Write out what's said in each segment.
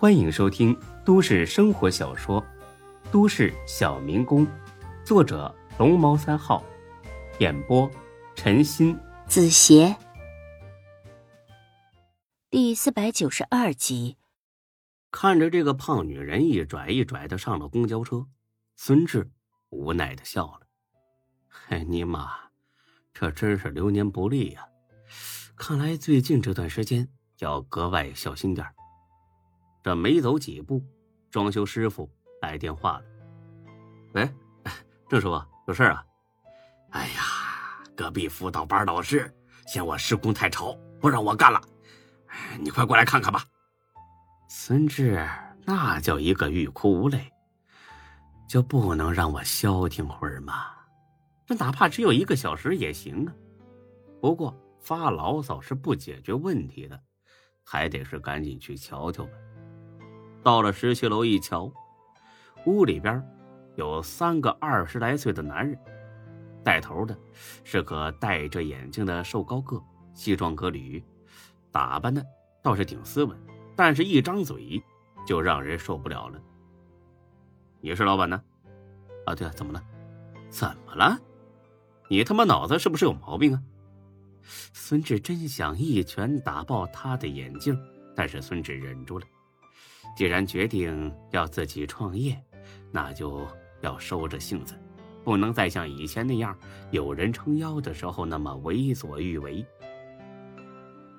欢迎收听都市生活小说《都市小民工》，作者龙猫三号，演播陈鑫、子邪，第四百九十二集。看着这个胖女人一拽一拽的上了公交车，孙志无奈的笑了：“嘿，尼玛，这真是流年不利呀！看来最近这段时间要格外小心点这没走几步，装修师傅来电话了：“喂，郑师傅，有事啊？哎呀，隔壁辅导班老师嫌我施工太吵，不让我干了。你快过来看看吧。”孙志那叫一个欲哭无泪，就不能让我消停会儿吗？这哪怕只有一个小时也行啊。不过发牢骚是不解决问题的，还得是赶紧去瞧瞧吧。到了十七楼一瞧，屋里边有三个二十来岁的男人，带头的是个戴着眼镜的瘦高个，西装革履，打扮的倒是挺斯文。但是，一张嘴就让人受不了了。你是老板呢？啊，对啊，怎么了？怎么了？你他妈脑子是不是有毛病啊？孙志真想一拳打爆他的眼镜，但是孙志忍住了。既然决定要自己创业，那就要收着性子，不能再像以前那样有人撑腰的时候那么为所欲为。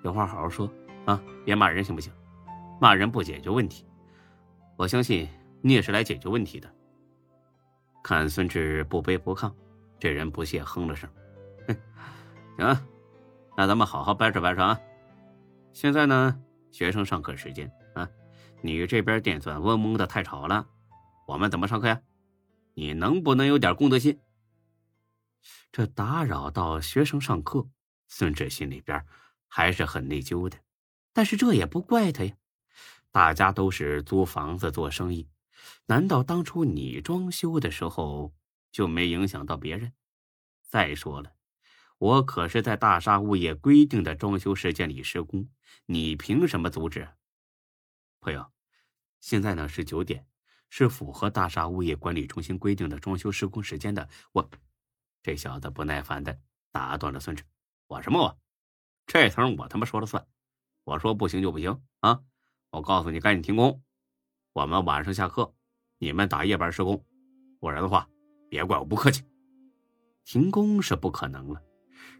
有话好好说啊，别骂人，行不行？骂人不解决问题，我相信你也是来解决问题的。看孙志不卑不亢，这人不屑哼了声：“哼，行，那咱们好好掰扯掰扯啊。现在呢，学生上课时间，你这边电钻嗡嗡的太吵了，我们怎么上课呀？你能不能有点公德心？这打扰到学生上课，孙志心里边还是很内疚的，但是这也不怪他呀。”大家都是租房子做生意，难道当初你装修的时候就没影响到别人？再说了，我可是在大厦物业规定的装修时间里施工，你凭什么阻止？朋友，现在呢是九点，是符合大厦物业管理中心规定的装修施工时间的。我，这小子不耐烦的打断了孙志：“我什么我？这层我他妈说了算，我说不行就不行啊！”我告诉你，赶紧停工！我们晚上下课，你们打夜班施工，不然的话，别怪我不客气。停工是不可能了，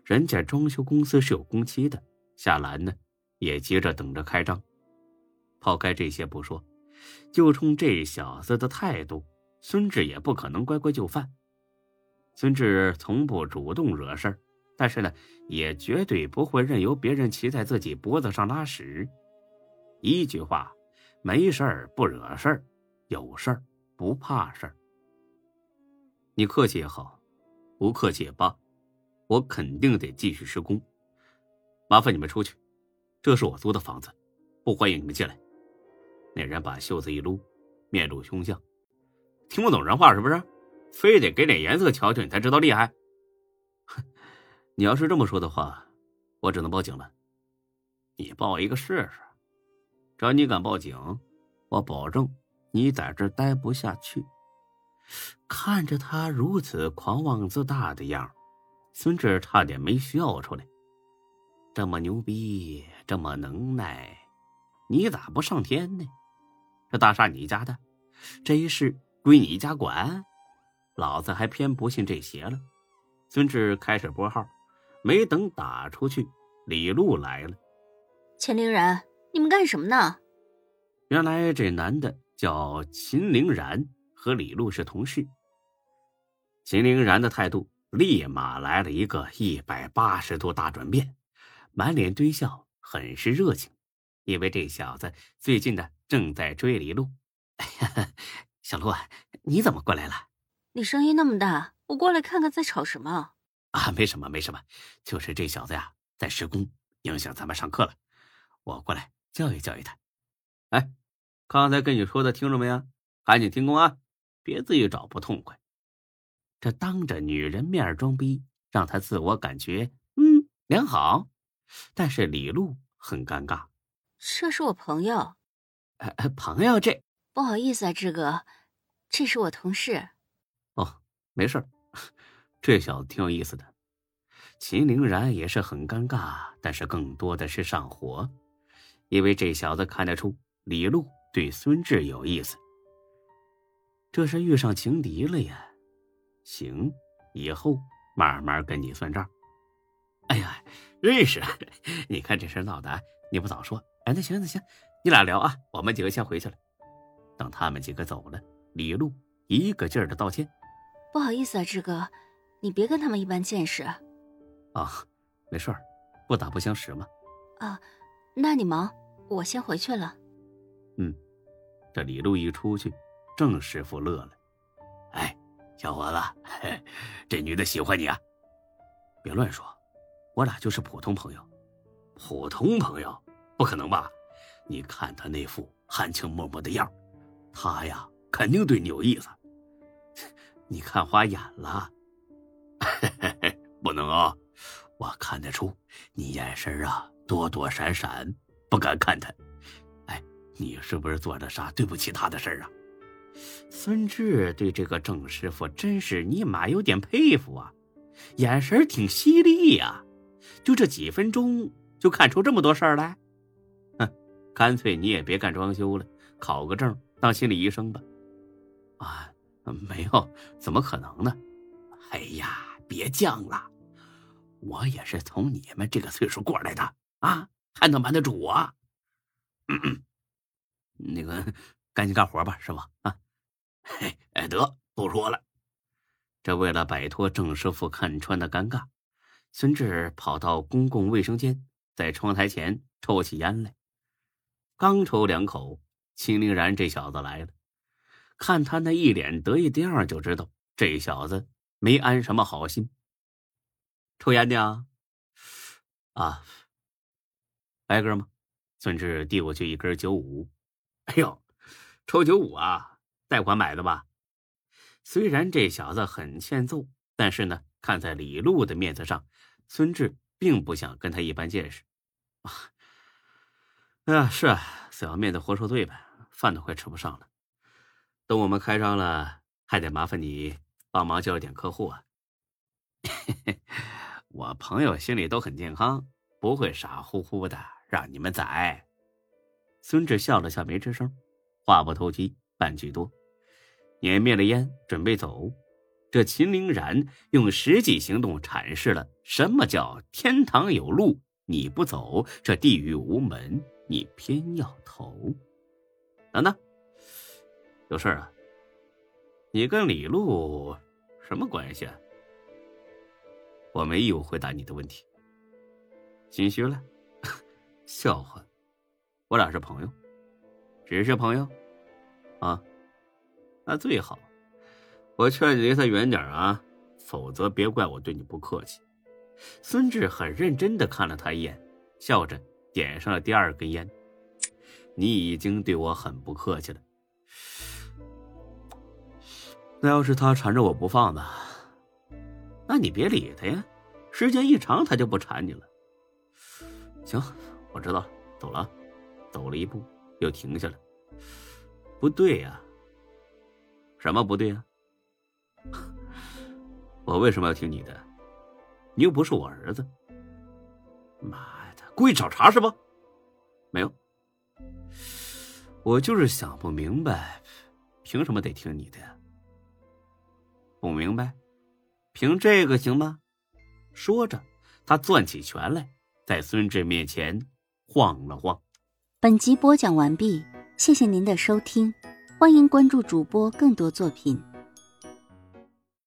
人家装修公司是有工期的，夏兰呢也急着等着开张。抛开这些不说，就冲这小子的态度，孙志也不可能乖乖就范。孙志从不主动惹事儿，但是呢，也绝对不会任由别人骑在自己脖子上拉屎。一句话，没事儿不惹事儿，有事儿不怕事儿。你客气也好，不客气也罢，我肯定得继续施工。麻烦你们出去，这是我租的房子，不欢迎你们进来。那人把袖子一撸，面露凶相，听不懂人话是不是？非得给点颜色瞧瞧，你才知道厉害。哼，你要是这么说的话，我只能报警了。你报一个试试。只要你敢报警，我保证你在这待不下去。看着他如此狂妄自大的样孙志差点没笑出来。这么牛逼，这么能耐，你咋不上天呢？这大厦你家的，这一事归你家管，老子还偏不信这邪了。孙志开始拨号，没等打出去，李璐来了。秦凌然。你们干什么呢？原来这男的叫秦凌然，和李璐是同事。秦凌然的态度立马来了一个一百八十度大转变，满脸堆笑，很是热情，因为这小子最近呢正在追李璐。小璐，你怎么过来了？你声音那么大，我过来看看在吵什么。啊，没什么，没什么，就是这小子呀在施工，影响咱们上课了，我过来。教育教育他，哎，刚才跟你说的听着没有？赶紧听工啊，别自己找不痛快。这当着女人面装逼，让他自我感觉嗯良好。但是李璐很尴尬，这是我朋友。朋友，这不好意思啊，志哥，这是我同事。哦，没事这小子挺有意思的。秦凌然也是很尴尬，但是更多的是上火，因为这小子看得出李璐对孙志有意思。这是遇上情敌了呀！行，以后慢慢跟你算账。哎呀，认识，你看这事闹的，你不早说。哎，那行那行，你俩聊啊，我们几个先回去了。等他们几个走了，李璐一个劲儿的道歉：“不好意思啊，志哥，你别跟他们一般见识。”啊，没事儿，不打不相识嘛。啊，那你忙，我先回去了。嗯，这李璐一出去，郑师傅乐了。哎，小伙子，这女的喜欢你啊？别乱说，我俩就是普通朋友。普通朋友？不可能吧？你看他那副含情脉脉的样他呀，肯定对你有意思。你看花眼了？不能啊！我看得出你眼神啊躲躲闪闪，不敢看他。哎，你是不是做了啥对不起他的事啊？孙志对这个郑师傅真是尼玛有点佩服啊，眼神挺犀利呀，就这几分钟就看出这么多事儿来。干脆你也别干装修了，考个证当心理医生吧。啊，没有，怎么可能呢？哎呀，别犟了。我也是从你们这个岁数过来的啊，还能瞒得住我？那个，赶紧干活吧，师傅啊！嘿，哎，得不说了。这为了摆脱郑师傅看穿的尴尬，孙志跑到公共卫生间，在窗台前抽起烟来。刚抽两口，秦凌然这小子来了，看他那一脸得意的样就知道这小子没安什么好心。抽烟的啊，来根吗？孙志递过去一根九五。哎呦，抽九五啊，贷款买的吧？虽然这小子很欠揍，但是呢，看在李璐的面子上，孙志并不想跟他一般见识。啊，哎呀，是啊，死要面子活受罪呗，饭都快吃不上了。等我们开张了，还得麻烦你帮忙介绍点客户啊。我朋友心里都很健康，不会傻乎乎的让你们宰。孙志笑了笑，没吱声，话不投机半句多，碾灭了烟，准备走。这秦凌然用实际行动阐释了什么叫“天堂有路你不走，这地狱无门你偏要投”。等等，有事啊？你跟李璐什么关系啊？我没义务回答你的问题。心虚了？笑话，我俩是朋友，只是朋友，啊，那最好。我劝你离他远点啊，否则别怪我对你不客气。孙志很认真的看了他一眼，笑着点上了第二根烟。你已经对我很不客气了。那要是他缠着我不放呢？那你别理他呀，时间一长他就不缠你了。行，我知道了，走了。走了一步，又停下了。不对呀，什么不对呀？我为什么要听你的？你又不是我儿子。妈，故意找茬是不？没有，我就是想不明白，凭什么得听你的呀？不明白。凭这个行吗？说着，他攥起拳来，在孙志面前晃了晃。本集播讲完毕，谢谢您的收听，欢迎关注主播更多作品。